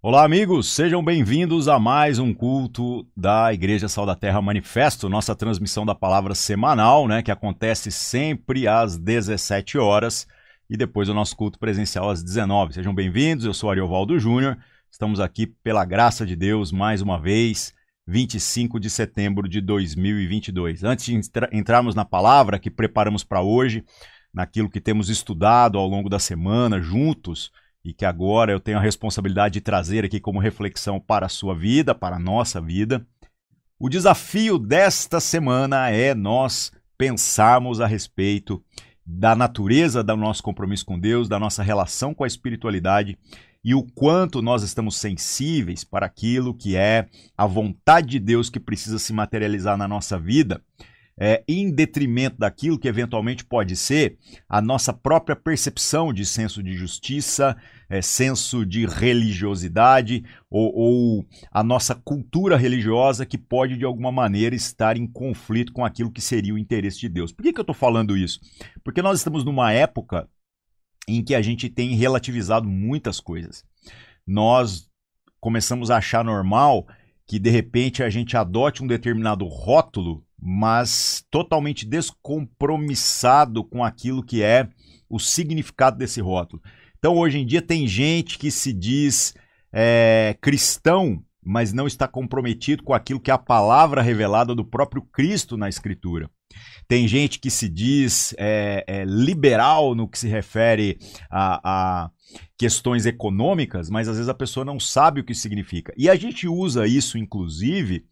Olá, amigos, sejam bem-vindos a mais um culto da Igreja Sal da Terra Manifesto, nossa transmissão da palavra semanal, né, que acontece sempre às 17 horas e depois o nosso culto presencial às 19. Sejam bem-vindos, eu sou Ariovaldo Júnior, estamos aqui pela graça de Deus mais uma vez, 25 de setembro de 2022. Antes de entrarmos na palavra que preparamos para hoje, naquilo que temos estudado ao longo da semana juntos e que agora eu tenho a responsabilidade de trazer aqui como reflexão para a sua vida, para a nossa vida. O desafio desta semana é nós pensarmos a respeito da natureza do nosso compromisso com Deus, da nossa relação com a espiritualidade e o quanto nós estamos sensíveis para aquilo que é a vontade de Deus que precisa se materializar na nossa vida é, em detrimento daquilo que eventualmente pode ser a nossa própria percepção de senso de justiça, é, senso de religiosidade ou, ou, a nossa cultura religiosa que pode de alguma maneira estar em conflito com aquilo que seria o interesse de Deus. Por que, que eu estou falando isso? Porque nós estamos numa época em que a gente tem relativizado muitas coisas. Nós começamos a achar normal que de repente a gente adote um determinado rótulo mas totalmente descompromissado com aquilo que é o significado desse rótulo. Então, hoje em dia, tem gente que se diz é, cristão, mas não está comprometido com aquilo que é a palavra revelada do próprio Cristo na Escritura. Tem gente que se diz é, é, liberal no que se refere a, a questões econômicas, mas às vezes a pessoa não sabe o que significa. E a gente usa isso, inclusive,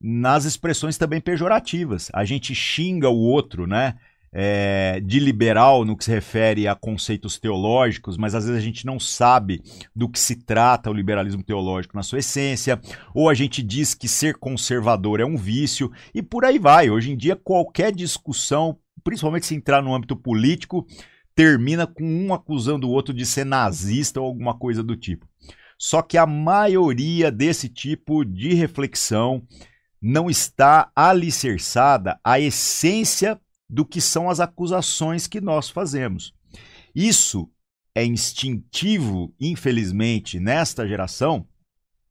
nas expressões também pejorativas. A gente xinga o outro, né? É, de liberal no que se refere a conceitos teológicos, mas às vezes a gente não sabe do que se trata o liberalismo teológico na sua essência, ou a gente diz que ser conservador é um vício, e por aí vai. Hoje em dia, qualquer discussão, principalmente se entrar no âmbito político, termina com um acusando o outro de ser nazista ou alguma coisa do tipo. Só que a maioria desse tipo de reflexão não está alicerçada a essência do que são as acusações que nós fazemos. Isso é instintivo, infelizmente, nesta geração,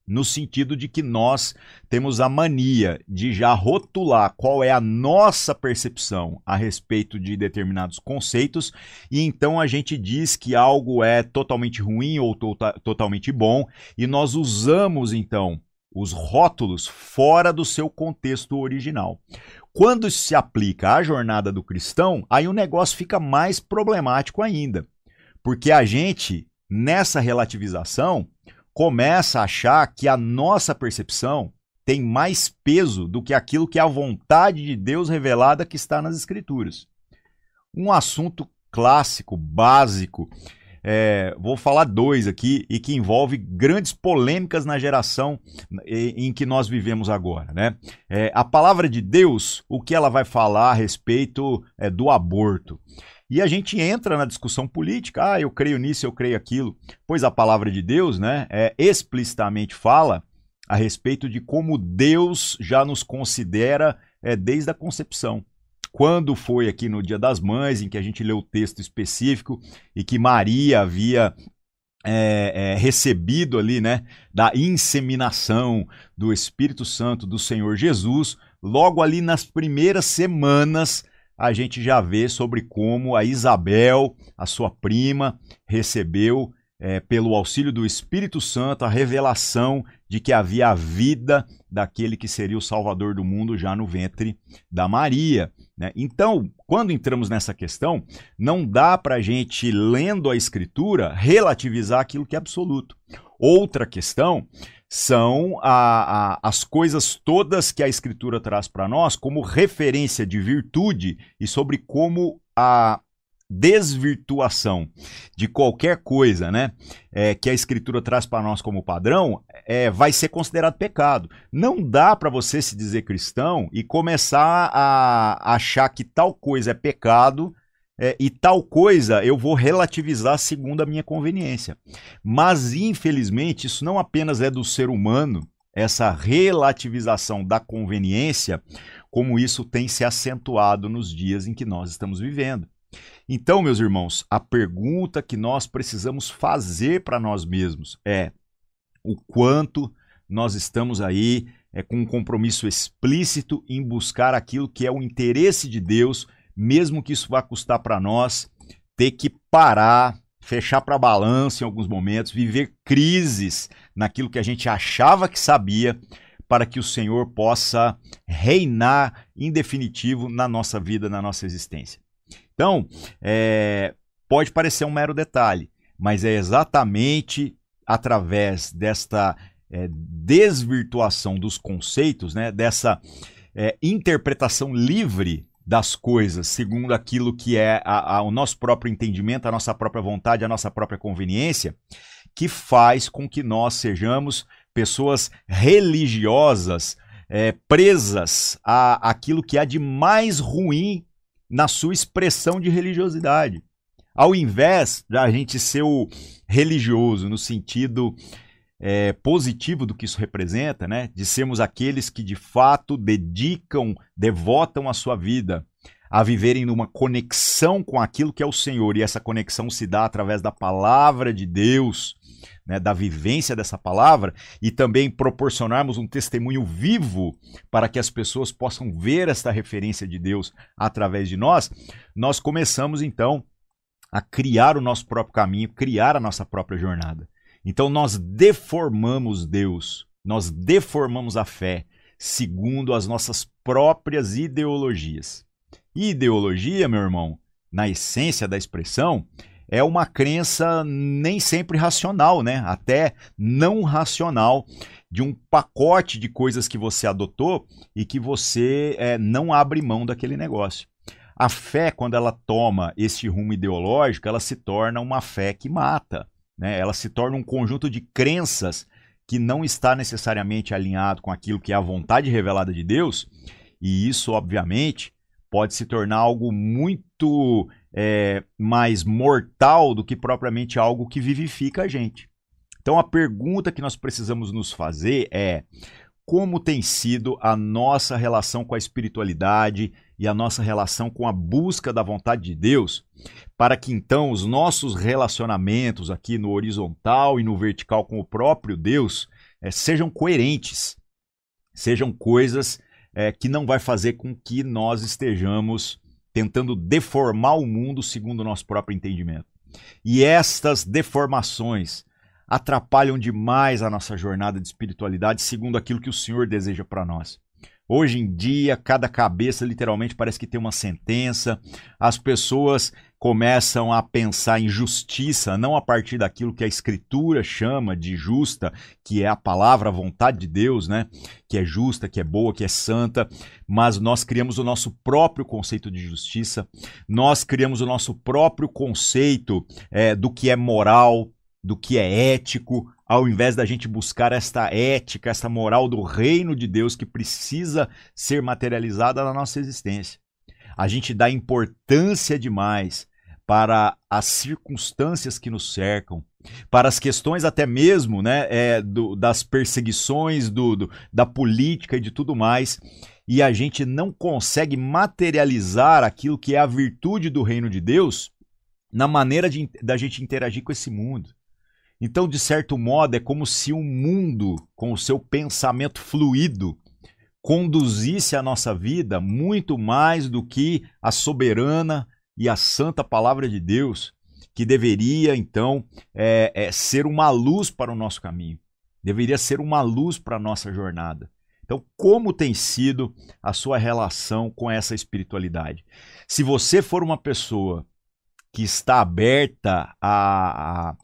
no sentido de que nós temos a mania de já rotular qual é a nossa percepção a respeito de determinados conceitos, e então a gente diz que algo é totalmente ruim ou to tota-, totalmente bom, e nós usamos então os rótulos fora do seu contexto original. Quando se aplica à jornada do cristão, aí o negócio fica mais problemático ainda. Porque a gente, nessa relativização, começa a achar que a nossa percepção tem mais peso do que aquilo que é a vontade de Deus revelada que está nas Escrituras. Um assunto clássico, básico, é, vou falar dois aqui e que envolve grandes polêmicas na geração em que nós vivemos agora. Né? É, a palavra de Deus, o que ela vai falar a respeito é, do aborto. E a gente entra na discussão política, ah, eu creio nisso, eu creio aquilo. Pois a palavra de Deus, né, é, explicitamente fala a respeito de como Deus já nos considera é, desde a concepção quando foi aqui no Dia das Mães, em que a gente leu o texto específico e que Maria havia é, é, recebido ali, né, da inseminação do Espírito Santo do Senhor Jesus, logo ali nas primeiras semanas a gente já vê sobre como a Isabel, a sua prima, recebeu é, pelo auxílio do Espírito Santo a revelação de que havia a vida daquele que seria o Salvador do mundo já no ventre da Maria. Né? Então, quando entramos nessa questão, não dá para a gente, lendo a Escritura, relativizar aquilo que é absoluto. Outra questão são a, a, as coisas todas que a Escritura traz para nós como referência de virtude e sobre como a, desvirtuação de qualquer coisa, né, é, que a escritura traz para nós como padrão, é, vai ser considerado pecado. Não dá para você se dizer cristão e começar a achar que tal coisa é pecado é, e tal coisa eu vou relativizar segundo a minha conveniência. Mas infelizmente isso não apenas é do ser humano, essa relativização da conveniência, como isso tem se acentuado nos dias em que nós estamos vivendo. Então, meus irmãos, a pergunta que nós precisamos fazer para nós mesmos é: o quanto nós estamos aí é, com um compromisso explícito em buscar aquilo que é o interesse de Deus, mesmo que isso vá custar para nós ter que parar, fechar para balanço em alguns momentos, viver crises naquilo que a gente achava que sabia, para que o Senhor possa reinar em definitivo na nossa vida, na nossa existência. Então, é, pode parecer um mero detalhe, mas é exatamente através desta é, desvirtuação dos conceitos, né, dessa é, interpretação livre das coisas segundo aquilo que é a, a, o nosso próprio entendimento, a nossa própria vontade, a nossa própria conveniência, que faz com que nós sejamos pessoas religiosas é, presas a aquilo que há de mais ruim na sua expressão de religiosidade. Ao invés de a gente ser o religioso no sentido é, positivo do que isso representa, né? De sermos aqueles que de fato dedicam, devotam a sua vida a viverem numa conexão com aquilo que é o Senhor, e essa conexão se dá através da palavra de Deus, né, da vivência dessa palavra, e também proporcionarmos um testemunho vivo para que as pessoas possam ver esta referência de Deus através de nós, nós começamos então a criar o nosso próprio caminho, criar a nossa própria jornada. Então nós deformamos Deus, nós deformamos a fé segundo as nossas próprias ideologias. ideologia, meu irmão, na essência da expressão, é uma crença nem sempre racional, né? Até não racional de um pacote de coisas que você adotou e que você é, não abre mão daquele negócio. A fé, quando ela toma esse rumo ideológico, ela se torna uma fé que mata. Né? Ela se torna um conjunto de crenças que não está necessariamente alinhado com aquilo que é a vontade revelada de Deus, e isso, obviamente, pode se tornar algo muito é, mais mortal do que propriamente algo que vivifica a gente. Então, a pergunta que nós precisamos nos fazer é: como tem sido a nossa relação com a espiritualidade e a nossa relação com a busca da vontade de Deus, para que então os nossos relacionamentos aqui no horizontal e no vertical com o próprio Deus é, sejam coerentes, sejam coisas é, que não vai fazer com que nós estejamos tentando deformar o mundo segundo o nosso próprio entendimento. E estas deformações atrapalham demais a nossa jornada de espiritualidade segundo aquilo que o Senhor deseja para nós. Hoje em dia, cada cabeça literalmente parece que tem uma sentença. As pessoas começam a pensar em justiça, não a partir daquilo que a Escritura chama de justa, que é a palavra, a vontade de Deus, né? Que é justa, que é boa, que é santa, mas nós criamos o nosso próprio conceito de justiça, nós criamos o nosso próprio conceito é, do que é moral, do que é ético, ao invés da gente buscar esta ética, esta moral do reino de Deus que precisa ser materializada na nossa existência. A gente dá importância demais para as circunstâncias que nos cercam, para as questões até mesmo né, é, do, das perseguições, do, do, da política e de tudo mais, e a gente não consegue materializar aquilo que é a virtude do reino de Deus na maneira de, da gente interagir com esse mundo. Então, de certo modo, é como se o mundo, com o seu pensamento fluido, conduzisse a nossa vida muito mais do que a soberana e a santa palavra de Deus, que deveria, então, é, é, ser uma luz para o nosso caminho, deveria ser uma luz para a nossa jornada. Então, como tem sido a sua relação com essa espiritualidade? Se você for uma pessoa que está aberta a, a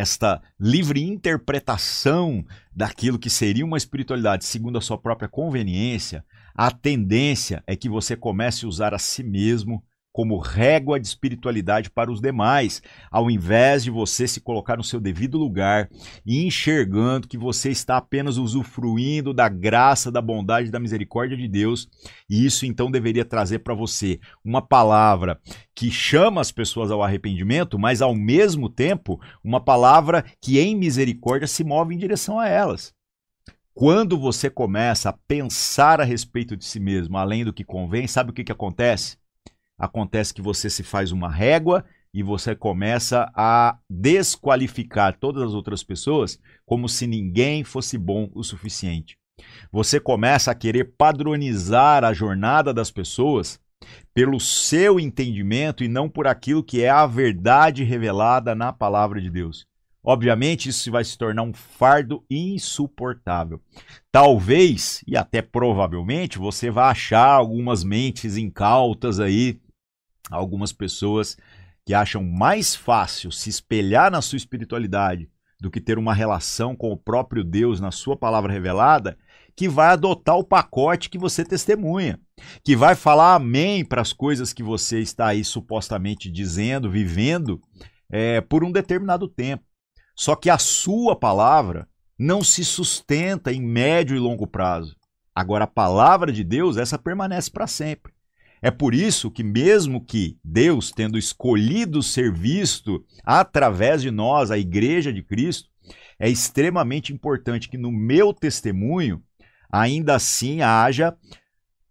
esta livre interpretação daquilo que seria uma espiritualidade segundo a sua própria conveniência, a tendência é que você comece a usar a si mesmo como régua de espiritualidade para os demais, ao invés de você se colocar no seu devido lugar e enxergando que você está apenas usufruindo da graça, da bondade da misericórdia de Deus, e isso então deveria trazer para você uma palavra que chama as pessoas ao arrependimento, mas ao mesmo tempo uma palavra que em misericórdia se move em direção a elas. Quando você começa a pensar a respeito de si mesmo, além do que convém, sabe o que, que acontece? Acontece que você se faz uma régua e você começa a desqualificar todas as outras pessoas como se ninguém fosse bom o suficiente. Você começa a querer padronizar a jornada das pessoas pelo seu entendimento e não por aquilo que é a verdade revelada na palavra de Deus. Obviamente, isso vai se tornar um fardo insuportável. Talvez, e até provavelmente, você vai achar algumas mentes incautas aí, algumas pessoas que acham mais fácil se espelhar na sua espiritualidade do que ter uma relação com o próprio Deus na sua palavra revelada, que vai adotar o pacote que você testemunha, que vai falar amém para as coisas que você está aí supostamente dizendo, vivendo, é, por um determinado tempo. Só que a sua palavra não se sustenta em médio e longo prazo. Agora, a palavra de Deus, essa permanece para sempre. É por isso que, mesmo que Deus, tendo escolhido ser visto através de nós, a Igreja de Cristo, é extremamente importante que no meu testemunho, ainda assim haja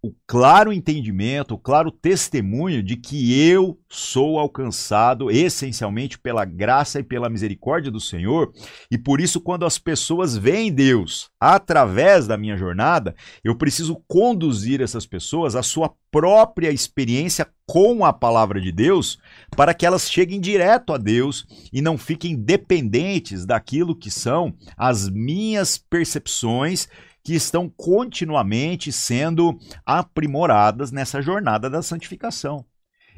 o claro entendimento, o claro testemunho de que eu sou alcançado essencialmente pela graça e pela misericórdia do Senhor, e por isso, quando as pessoas veem Deus através da minha jornada, eu preciso conduzir essas pessoas à sua própria experiência com a palavra de Deus, para que elas cheguem direto a Deus e não fiquem dependentes daquilo que são as minhas percepções que estão continuamente sendo aprimoradas nessa jornada da santificação.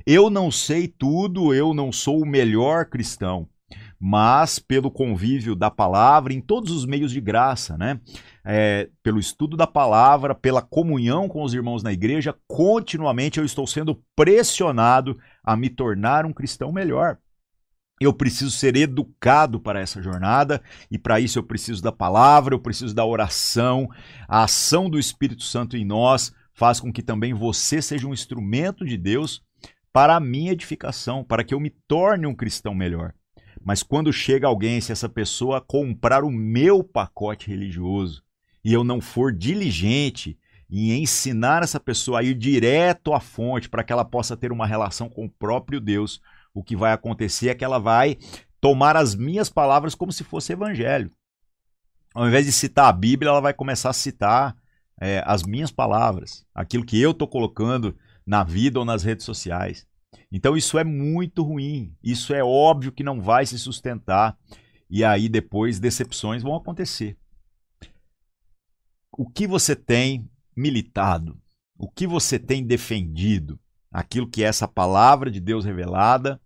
Eu não sei tudo, eu não sou o melhor cristão, mas pelo convívio da palavra em todos os meios de graça, né? É, pelo estudo da palavra, pela comunhão com os irmãos na igreja, continuamente eu estou sendo pressionado a me tornar um cristão melhor. Eu preciso ser educado para essa jornada e para isso eu preciso da palavra, eu preciso da oração. A ação do Espírito Santo em nós faz com que também você seja um instrumento de Deus para a minha edificação, para que eu me torne um cristão melhor. Mas quando chega alguém, se essa pessoa comprar o meu pacote religioso e eu não for diligente em ensinar essa pessoa a ir direto à fonte para que ela possa ter uma relação com o próprio Deus, o que vai acontecer é que ela vai tomar as minhas palavras como se fosse evangelho. Ao invés de citar a Bíblia, ela vai começar a citar é, as minhas palavras, aquilo que eu estou colocando na vida ou nas redes sociais. Então isso é muito ruim. Isso é óbvio que não vai se sustentar. E aí depois decepções vão acontecer. O que você tem militado? O que você tem defendido? Aquilo que é essa palavra de Deus revelada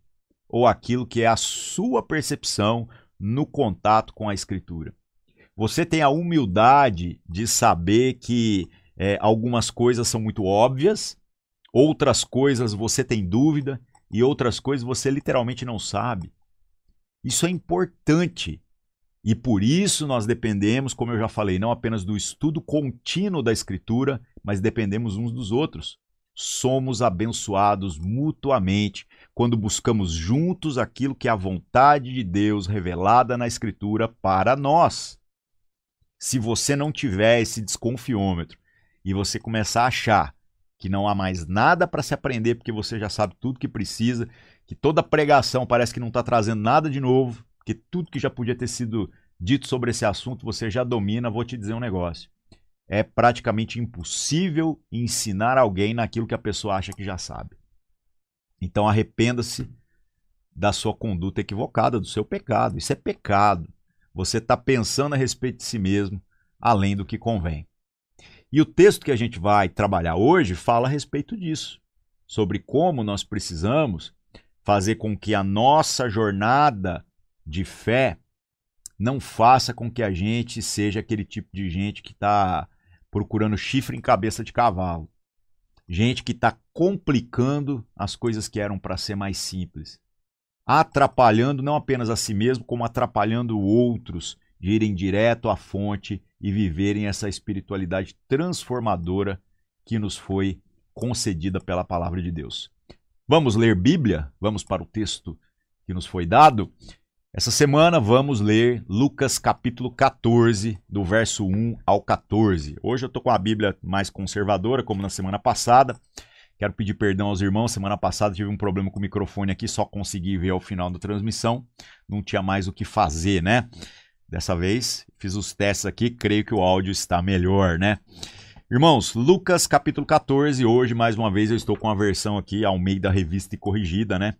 ou aquilo que é a sua percepção no contato com a Escritura. Você tem a humildade de saber que é, algumas coisas são muito óbvias, outras coisas você tem dúvida e outras coisas você literalmente não sabe. Isso é importante. E por isso nós dependemos, como eu já falei, não apenas do estudo contínuo da Escritura, mas dependemos uns dos outros somos abençoados mutuamente quando buscamos juntos aquilo que é a vontade de Deus revelada na Escritura para nós. Se você não tiver esse desconfiômetro e você começar a achar que não há mais nada para se aprender porque você já sabe tudo que precisa, que toda pregação parece que não está trazendo nada de novo, que tudo que já podia ter sido dito sobre esse assunto você já domina, vou te dizer um negócio é praticamente impossível ensinar alguém naquilo que a pessoa acha que já sabe. Então arrependa-se da sua conduta equivocada, do seu pecado. Isso é pecado. Você está pensando a respeito de si mesmo além do que convém. E o texto que a gente vai trabalhar hoje fala a respeito disso, sobre como nós precisamos fazer com que a nossa jornada de fé não faça com que a gente seja aquele tipo de gente que está procurando chifre em cabeça de cavalo. Gente que está complicando as coisas que eram para ser mais simples. Atrapalhando não apenas a si mesmo, como atrapalhando outros de irem direto à fonte e viverem essa espiritualidade transformadora que nos foi concedida pela palavra de Deus. Vamos ler Bíblia? Vamos para o texto que nos foi dado? Essa semana vamos ler Lucas capítulo 14, do verso 1 ao 14. Hoje eu estou com a Bíblia mais conservadora, como na semana passada, Quero pedir perdão aos irmãos. Semana passada tive um problema com o microfone aqui, só consegui ver ao final da transmissão. Não tinha mais o que fazer, né? Dessa vez fiz os testes aqui, creio que o áudio está melhor, né? Irmãos, Lucas capítulo 14. Hoje, mais uma vez, eu estou com a versão aqui ao meio da revista e corrigida, né?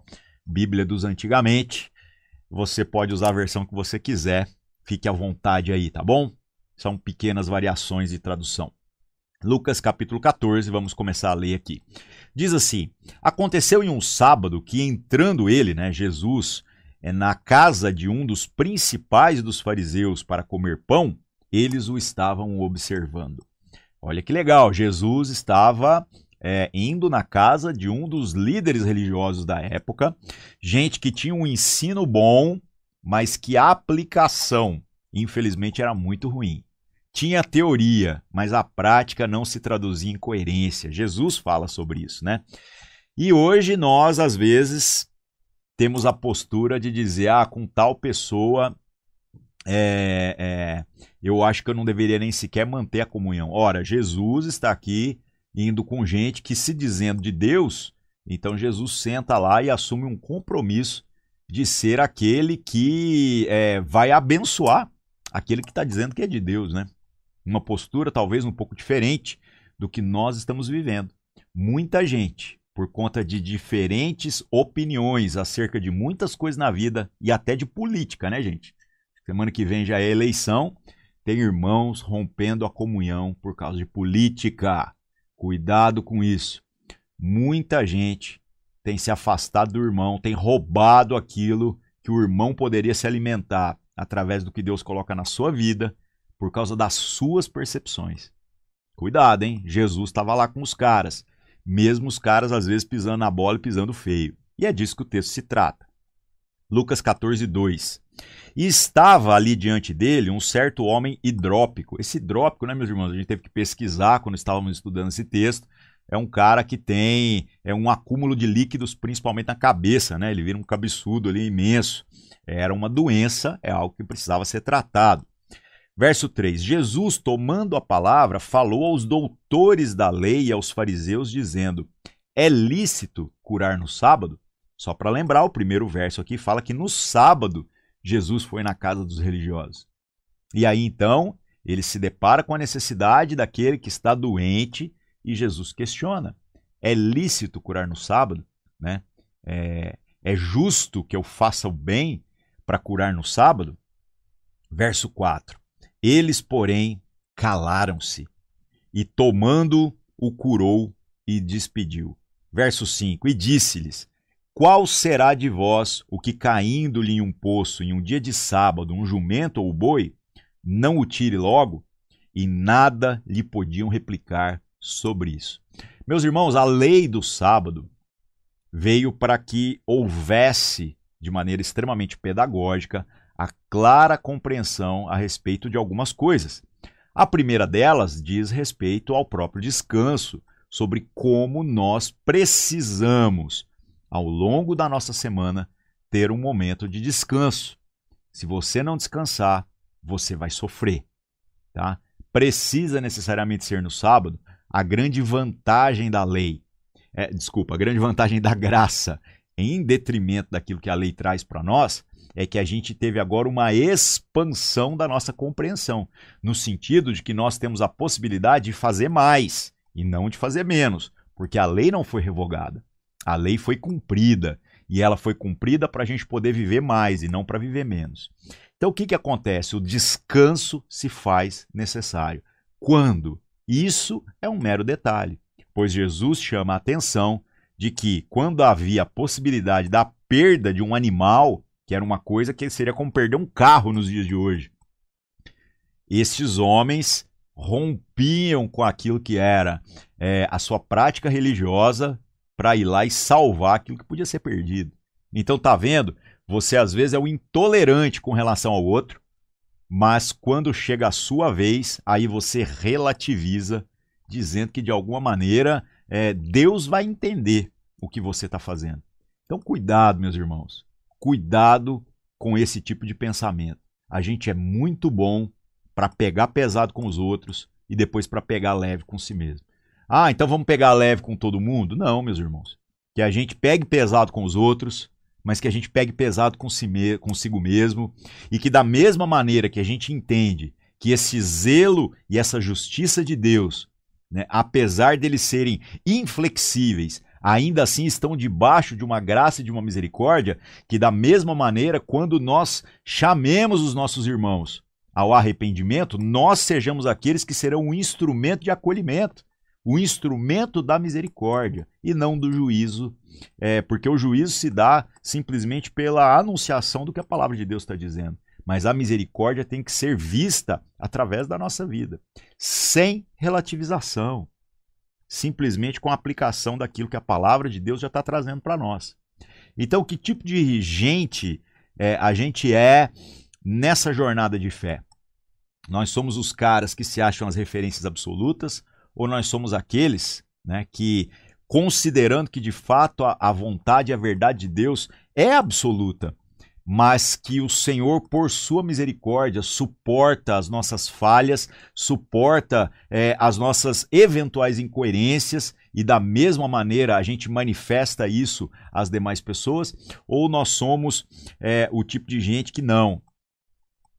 Bíblia dos antigamente. Você pode usar a versão que você quiser. Fique à vontade aí, tá bom? São pequenas variações de tradução. Lucas capítulo 14, vamos começar a ler aqui. Diz assim: Aconteceu em um sábado que, entrando ele, né, Jesus, é, na casa de um dos principais dos fariseus para comer pão, eles o estavam observando. Olha que legal, Jesus estava é, indo na casa de um dos líderes religiosos da época, gente que tinha um ensino bom, mas que a aplicação, infelizmente, era muito ruim. Tinha teoria, mas a prática não se traduzia em coerência. Jesus fala sobre isso, né? E hoje nós, às vezes, temos a postura de dizer, ah, com tal pessoa, é, é, eu acho que eu não deveria nem sequer manter a comunhão. Ora, Jesus está aqui indo com gente que se dizendo de Deus, então Jesus senta lá e assume um compromisso de ser aquele que é, vai abençoar aquele que está dizendo que é de Deus, né? uma postura talvez um pouco diferente do que nós estamos vivendo. Muita gente, por conta de diferentes opiniões acerca de muitas coisas na vida e até de política, né, gente? Semana que vem já é eleição, tem irmãos rompendo a comunhão por causa de política. Cuidado com isso. Muita gente tem se afastado do irmão, tem roubado aquilo que o irmão poderia se alimentar através do que Deus coloca na sua vida por causa das suas percepções. Cuidado, hein? Jesus estava lá com os caras, mesmo os caras às vezes pisando na bola e pisando feio. E é disso que o texto se trata. Lucas 14, 2. E estava ali diante dele um certo homem hidrópico. Esse hidrópico, né, meus irmãos? A gente teve que pesquisar quando estávamos estudando esse texto. É um cara que tem é um acúmulo de líquidos, principalmente na cabeça, né? Ele vira um cabeçudo ali imenso. Era uma doença, é algo que precisava ser tratado. Verso 3: Jesus, tomando a palavra, falou aos doutores da lei e aos fariseus, dizendo: É lícito curar no sábado? Só para lembrar, o primeiro verso aqui fala que no sábado Jesus foi na casa dos religiosos. E aí então ele se depara com a necessidade daquele que está doente e Jesus questiona: É lícito curar no sábado? Né? É, é justo que eu faça o bem para curar no sábado? Verso 4. Eles, porém, calaram-se, e tomando o curou e despediu. Verso 5: E disse-lhes: Qual será de vós o que, caindo-lhe em um poço em um dia de sábado, um jumento ou boi, não o tire logo? E nada lhe podiam replicar sobre isso. Meus irmãos, a lei do sábado veio para que houvesse, de maneira extremamente pedagógica, a clara compreensão a respeito de algumas coisas. A primeira delas diz respeito ao próprio descanso, sobre como nós precisamos, ao longo da nossa semana, ter um momento de descanso. Se você não descansar, você vai sofrer, tá? Precisa necessariamente ser no sábado. A grande vantagem da lei, é, desculpa, a grande vantagem da graça, em detrimento daquilo que a lei traz para nós, é que a gente teve agora uma expansão da nossa compreensão, no sentido de que nós temos a possibilidade de fazer mais e não de fazer menos, porque a lei não foi revogada. A lei foi cumprida e ela foi cumprida para a gente poder viver mais e não para viver menos. Então o que, que acontece? O descanso se faz necessário. Quando? Isso é um mero detalhe, pois Jesus chama a atenção de que quando havia a possibilidade da perda de um animal, que era uma coisa que seria como perder um carro nos dias de hoje. Estes homens rompiam com aquilo que era é, a sua prática religiosa para ir lá e salvar aquilo que podia ser perdido. Então tá vendo? Você às vezes é o intolerante com relação ao outro, mas quando chega a sua vez, aí você relativiza, dizendo que de alguma maneira é, Deus vai entender o que você está fazendo. Então cuidado, meus irmãos. Cuidado com esse tipo de pensamento. A gente é muito bom para pegar pesado com os outros e depois para pegar leve com si mesmo. Ah, então vamos pegar leve com todo mundo? Não, meus irmãos. Que a gente pegue pesado com os outros, mas que a gente pegue pesado consigo mesmo e que da mesma maneira que a gente entende que esse zelo e essa justiça de Deus, né, apesar deles serem inflexíveis, ainda assim estão debaixo de uma graça e de uma misericórdia, que da mesma maneira, quando nós chamemos os nossos irmãos ao arrependimento, nós sejamos aqueles que serão um instrumento de acolhimento, o um instrumento da misericórdia e não do juízo, é, porque o juízo se dá simplesmente pela anunciação do que a palavra de Deus está dizendo. Mas a misericórdia tem que ser vista através da nossa vida, sem relativização, simplesmente com a aplicação daquilo que a palavra de Deus já está trazendo para nós. Então, que tipo de gente é, a gente é nessa jornada de fé? Nós somos os caras que se acham as referências absolutas, ou nós somos aqueles né, que, considerando que de fato a, a vontade e a verdade de Deus é absoluta, mas que o Senhor, por sua misericórdia, suporta as nossas falhas, suporta é, as nossas eventuais incoerências e da mesma maneira a gente manifesta isso às demais pessoas, ou nós somos é, o tipo de gente que não.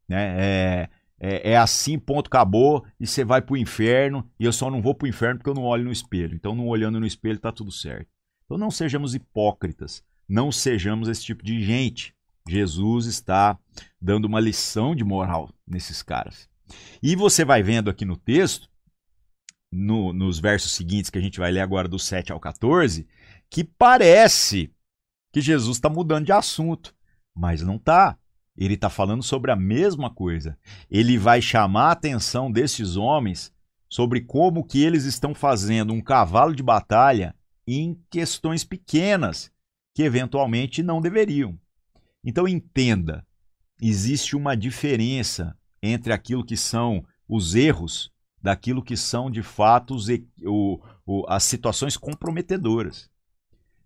Né? É, é, é, assim, ponto, acabou, e você vai para o inferno, e eu só não vou para o inferno porque eu não olho no espelho. Então, não olhando no espelho, está tudo certo. Então, não sejamos hipócritas, não sejamos esse tipo de gente. Jesus está dando uma lição de moral nesses caras. E você vai vendo aqui no texto, no, nos versos seguintes que a gente vai ler agora, do 7 ao 14, que parece que Jesus está mudando de assunto, mas não está. Ele está falando sobre a mesma coisa. Ele vai chamar a atenção desses homens sobre como que eles estão fazendo um cavalo de batalha em questões pequenas que eventualmente não deveriam. Então entenda, existe uma diferença entre aquilo que são os erros daquilo que são de fato os, o, o, as situações comprometedoras.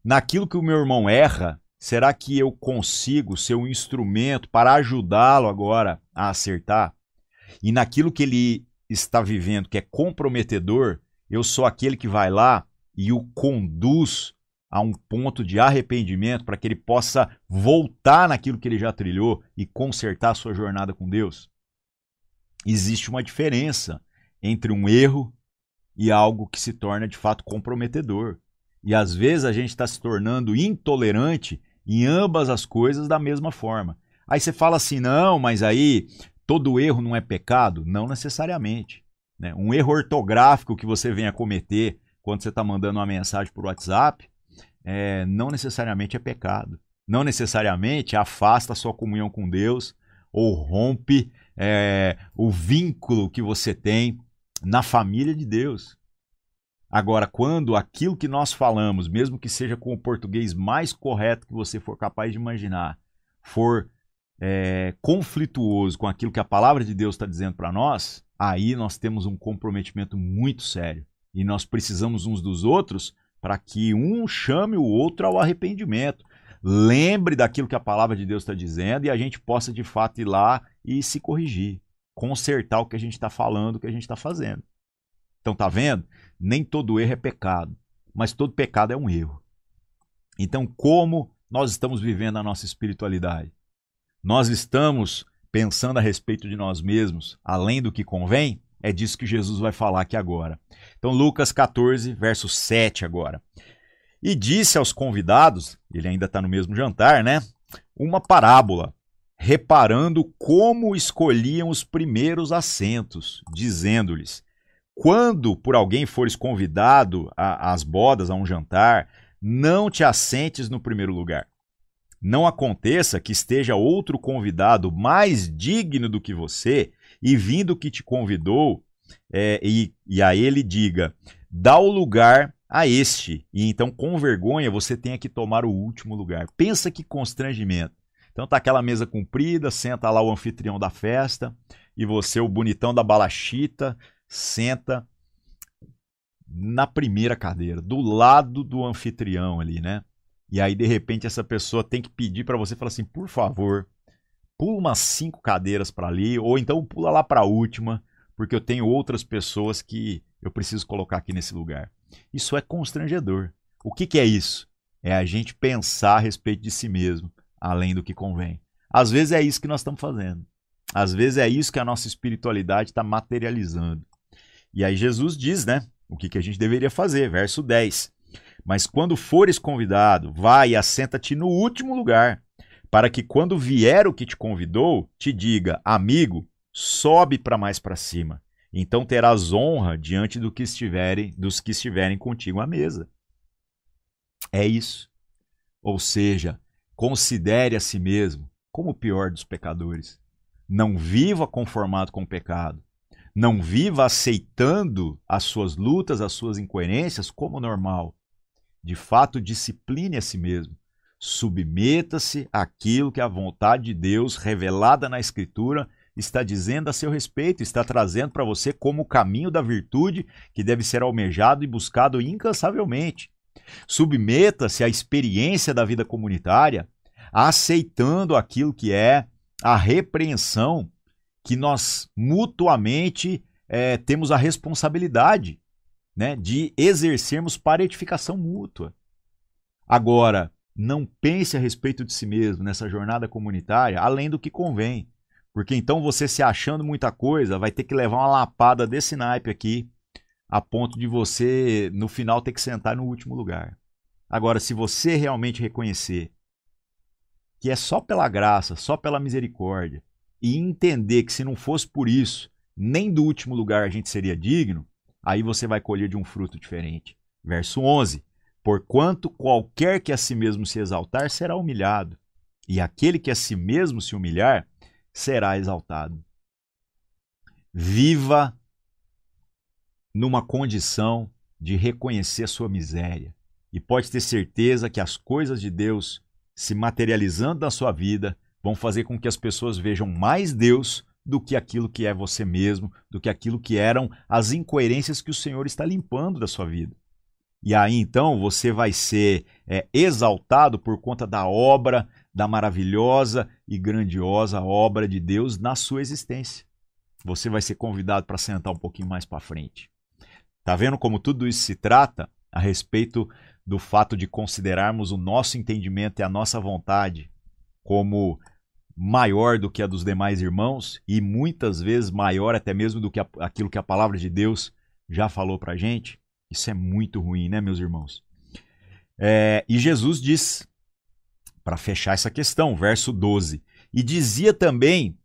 Naquilo que o meu irmão erra, Será que eu consigo ser um instrumento para ajudá-lo agora a acertar? E naquilo que ele está vivendo, que é comprometedor, eu sou aquele que vai lá e o conduz a um ponto de arrependimento para que ele possa voltar naquilo que ele já trilhou e consertar a sua jornada com Deus? Existe uma diferença entre um erro e algo que se torna de fato comprometedor. E às vezes a gente está se tornando intolerante em ambas as coisas da mesma forma. Aí você fala assim, não, mas aí todo erro não é pecado? Não necessariamente. Né? Um erro ortográfico que você venha cometer quando você está mandando uma mensagem por WhatsApp, é, não necessariamente é pecado. Não necessariamente afasta a sua comunhão com Deus ou rompe é, o vínculo que você tem na família de Deus. Agora, quando aquilo que nós falamos, mesmo que seja com o português mais correto que você for capaz de imaginar, for é, conflituoso com aquilo que a palavra de Deus está dizendo para nós, aí nós temos um comprometimento muito sério. E nós precisamos uns dos outros para que um chame o outro ao arrependimento. Lembre daquilo que a palavra de Deus está dizendo e a gente possa de fato ir lá e se corrigir, consertar o que a gente está falando, o que a gente está fazendo. Então, tá vendo? Nem todo erro é pecado, mas todo pecado é um erro. Então, como nós estamos vivendo a nossa espiritualidade? Nós estamos pensando a respeito de nós mesmos, além do que convém? É disso que Jesus vai falar aqui agora. Então, Lucas 14, verso 7 agora. E disse aos convidados, ele ainda está no mesmo jantar, né? Uma parábola, reparando como escolhiam os primeiros assentos, dizendo-lhes: quando por alguém fores convidado às bodas, a um jantar, não te assentes no primeiro lugar. Não aconteça que esteja outro convidado mais digno do que você, e vindo que te convidou, é, e, e a ele diga: dá o lugar a este, e então com vergonha você tenha que tomar o último lugar. Pensa que constrangimento. Então tá aquela mesa comprida, senta lá o anfitrião da festa, e você, o bonitão da balachita, senta na primeira cadeira, do lado do anfitrião ali, né? E aí, de repente, essa pessoa tem que pedir para você, falar assim, por favor, pula umas cinco cadeiras para ali, ou então pula lá para a última, porque eu tenho outras pessoas que eu preciso colocar aqui nesse lugar. Isso é constrangedor. O que, que é isso? É a gente pensar a respeito de si mesmo, além do que convém. Às vezes é isso que nós estamos fazendo. Às vezes é isso que a nossa espiritualidade está materializando. E aí Jesus diz, né? O que, que a gente deveria fazer? Verso 10. Mas quando fores convidado, vai e assenta-te no último lugar, para que quando vier o que te convidou, te diga, amigo, sobe para mais para cima. Então terás honra diante do que estiverem, dos que estiverem contigo à mesa. É isso. Ou seja, considere a si mesmo como o pior dos pecadores. Não viva conformado com o pecado. Não viva aceitando as suas lutas, as suas incoerências como normal. De fato, discipline a si mesmo. Submeta-se àquilo que a vontade de Deus, revelada na Escritura, está dizendo a seu respeito, está trazendo para você como o caminho da virtude que deve ser almejado e buscado incansavelmente. Submeta-se à experiência da vida comunitária, aceitando aquilo que é a repreensão que nós mutuamente é, temos a responsabilidade né, de exercermos para edificação mútua. Agora, não pense a respeito de si mesmo nessa jornada comunitária além do que convém. Porque então você se achando muita coisa vai ter que levar uma lapada desse naipe aqui, a ponto de você, no final, ter que sentar no último lugar. Agora, se você realmente reconhecer que é só pela graça, só pela misericórdia, e entender que se não fosse por isso, nem do último lugar a gente seria digno, aí você vai colher de um fruto diferente. Verso 11: Porquanto qualquer que a si mesmo se exaltar será humilhado, e aquele que a si mesmo se humilhar será exaltado. Viva numa condição de reconhecer sua miséria. E pode ter certeza que as coisas de Deus se materializando na sua vida vão fazer com que as pessoas vejam mais Deus do que aquilo que é você mesmo, do que aquilo que eram as incoerências que o Senhor está limpando da sua vida. E aí então você vai ser é, exaltado por conta da obra da maravilhosa e grandiosa obra de Deus na sua existência. Você vai ser convidado para sentar um pouquinho mais para frente. Tá vendo como tudo isso se trata a respeito do fato de considerarmos o nosso entendimento e a nossa vontade como maior do que a dos demais irmãos e muitas vezes maior até mesmo do que aquilo que a palavra de Deus já falou para gente? Isso é muito ruim, né, meus irmãos? É, e Jesus diz para fechar essa questão, verso 12. E dizia também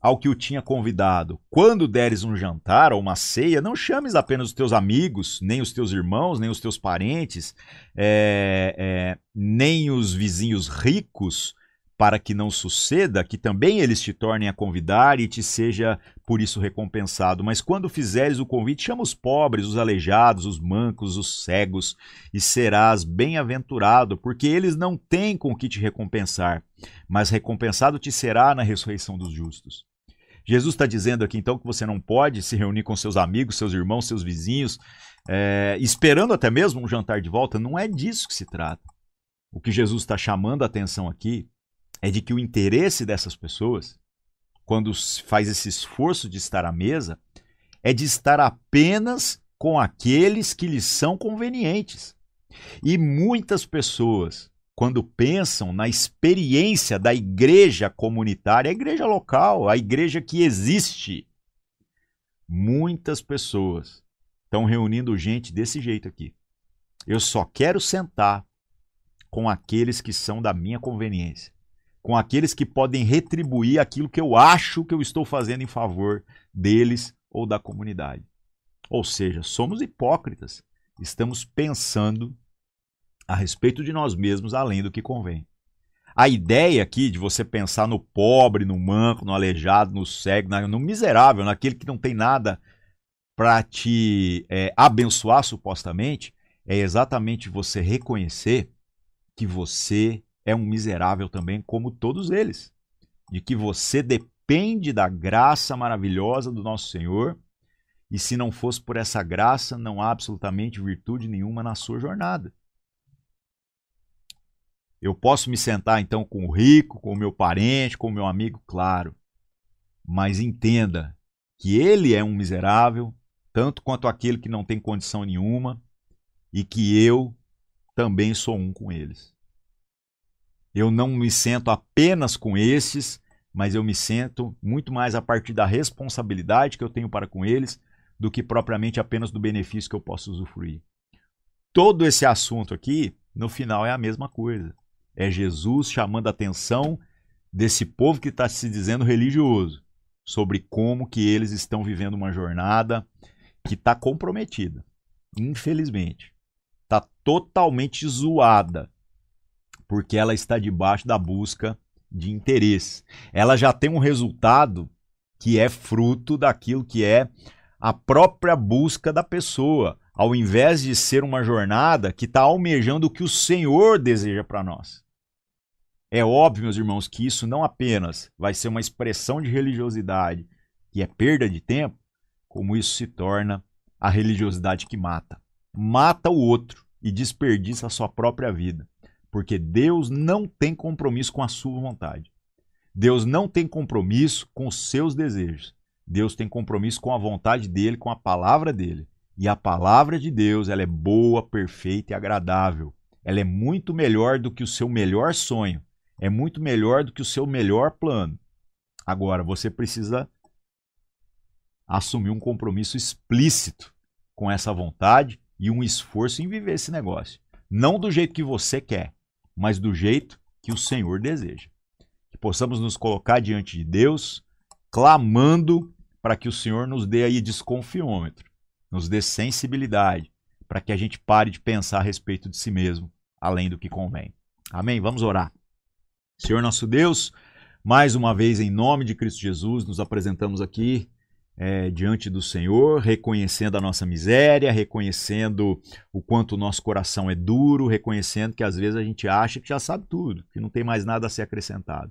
ao que o tinha convidado: Quando deres um jantar ou uma ceia, não chames apenas os teus amigos, nem os teus irmãos, nem os teus parentes, é, é, nem os vizinhos ricos, para que não suceda que também eles te tornem a convidar e te seja por isso recompensado. Mas quando fizeres o convite, chama os pobres, os aleijados, os mancos, os cegos, e serás bem-aventurado, porque eles não têm com que te recompensar, mas recompensado te será na ressurreição dos justos. Jesus está dizendo aqui então que você não pode se reunir com seus amigos, seus irmãos, seus vizinhos, é, esperando até mesmo um jantar de volta. Não é disso que se trata. O que Jesus está chamando a atenção aqui é de que o interesse dessas pessoas, quando faz esse esforço de estar à mesa, é de estar apenas com aqueles que lhes são convenientes. E muitas pessoas, quando pensam na experiência da igreja comunitária, a igreja local, a igreja que existe, muitas pessoas estão reunindo gente desse jeito aqui. Eu só quero sentar com aqueles que são da minha conveniência com aqueles que podem retribuir aquilo que eu acho que eu estou fazendo em favor deles ou da comunidade. Ou seja, somos hipócritas. Estamos pensando a respeito de nós mesmos além do que convém. A ideia aqui de você pensar no pobre, no manco, no aleijado, no cego, no miserável, naquele que não tem nada para te é, abençoar supostamente, é exatamente você reconhecer que você é um miserável também, como todos eles. De que você depende da graça maravilhosa do nosso Senhor, e se não fosse por essa graça, não há absolutamente virtude nenhuma na sua jornada. Eu posso me sentar então com o rico, com o meu parente, com o meu amigo, claro, mas entenda que ele é um miserável tanto quanto aquele que não tem condição nenhuma, e que eu também sou um com eles. Eu não me sento apenas com esses, mas eu me sento muito mais a partir da responsabilidade que eu tenho para com eles do que propriamente apenas do benefício que eu posso usufruir. Todo esse assunto aqui, no final, é a mesma coisa. É Jesus chamando a atenção desse povo que está se dizendo religioso sobre como que eles estão vivendo uma jornada que está comprometida. Infelizmente. Está totalmente zoada. Porque ela está debaixo da busca de interesse. Ela já tem um resultado que é fruto daquilo que é a própria busca da pessoa, ao invés de ser uma jornada que está almejando o que o Senhor deseja para nós. É óbvio, meus irmãos, que isso não apenas vai ser uma expressão de religiosidade, que é perda de tempo, como isso se torna a religiosidade que mata. Mata o outro e desperdiça a sua própria vida, porque Deus não tem compromisso com a sua vontade. Deus não tem compromisso com os seus desejos. Deus tem compromisso com a vontade dele, com a palavra dele. E a palavra de Deus, ela é boa, perfeita e agradável. Ela é muito melhor do que o seu melhor sonho. É muito melhor do que o seu melhor plano. Agora, você precisa assumir um compromisso explícito com essa vontade e um esforço em viver esse negócio. Não do jeito que você quer, mas do jeito que o Senhor deseja. Que possamos nos colocar diante de Deus, clamando para que o Senhor nos dê aí desconfiômetro, nos dê sensibilidade, para que a gente pare de pensar a respeito de si mesmo, além do que convém. Amém? Vamos orar. Senhor nosso Deus, mais uma vez, em nome de Cristo Jesus, nos apresentamos aqui é, diante do Senhor, reconhecendo a nossa miséria, reconhecendo o quanto o nosso coração é duro, reconhecendo que às vezes a gente acha que já sabe tudo, que não tem mais nada a ser acrescentado.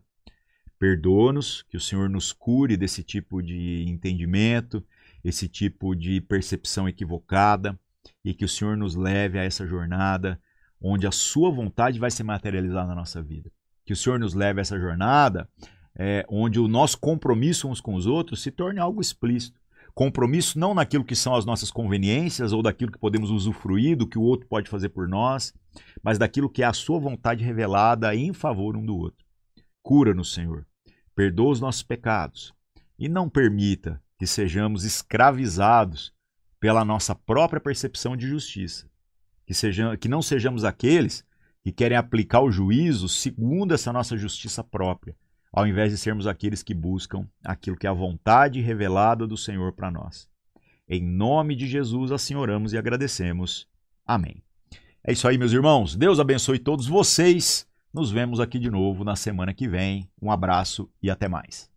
Perdoa-nos, que o Senhor nos cure desse tipo de entendimento, esse tipo de percepção equivocada e que o Senhor nos leve a essa jornada onde a Sua vontade vai se materializar na nossa vida. Que o Senhor nos leve a essa jornada é, onde o nosso compromisso uns com os outros se torne algo explícito. Compromisso não naquilo que são as nossas conveniências ou daquilo que podemos usufruir, do que o outro pode fazer por nós, mas daquilo que é a Sua vontade revelada em favor um do outro. Cura-nos, Senhor perdoa os nossos pecados e não permita que sejamos escravizados pela nossa própria percepção de justiça. Que, sejam, que não sejamos aqueles que querem aplicar o juízo segundo essa nossa justiça própria, ao invés de sermos aqueles que buscam aquilo que é a vontade revelada do Senhor para nós. Em nome de Jesus, assim oramos e agradecemos. Amém. É isso aí, meus irmãos. Deus abençoe todos vocês. Nos vemos aqui de novo na semana que vem. Um abraço e até mais.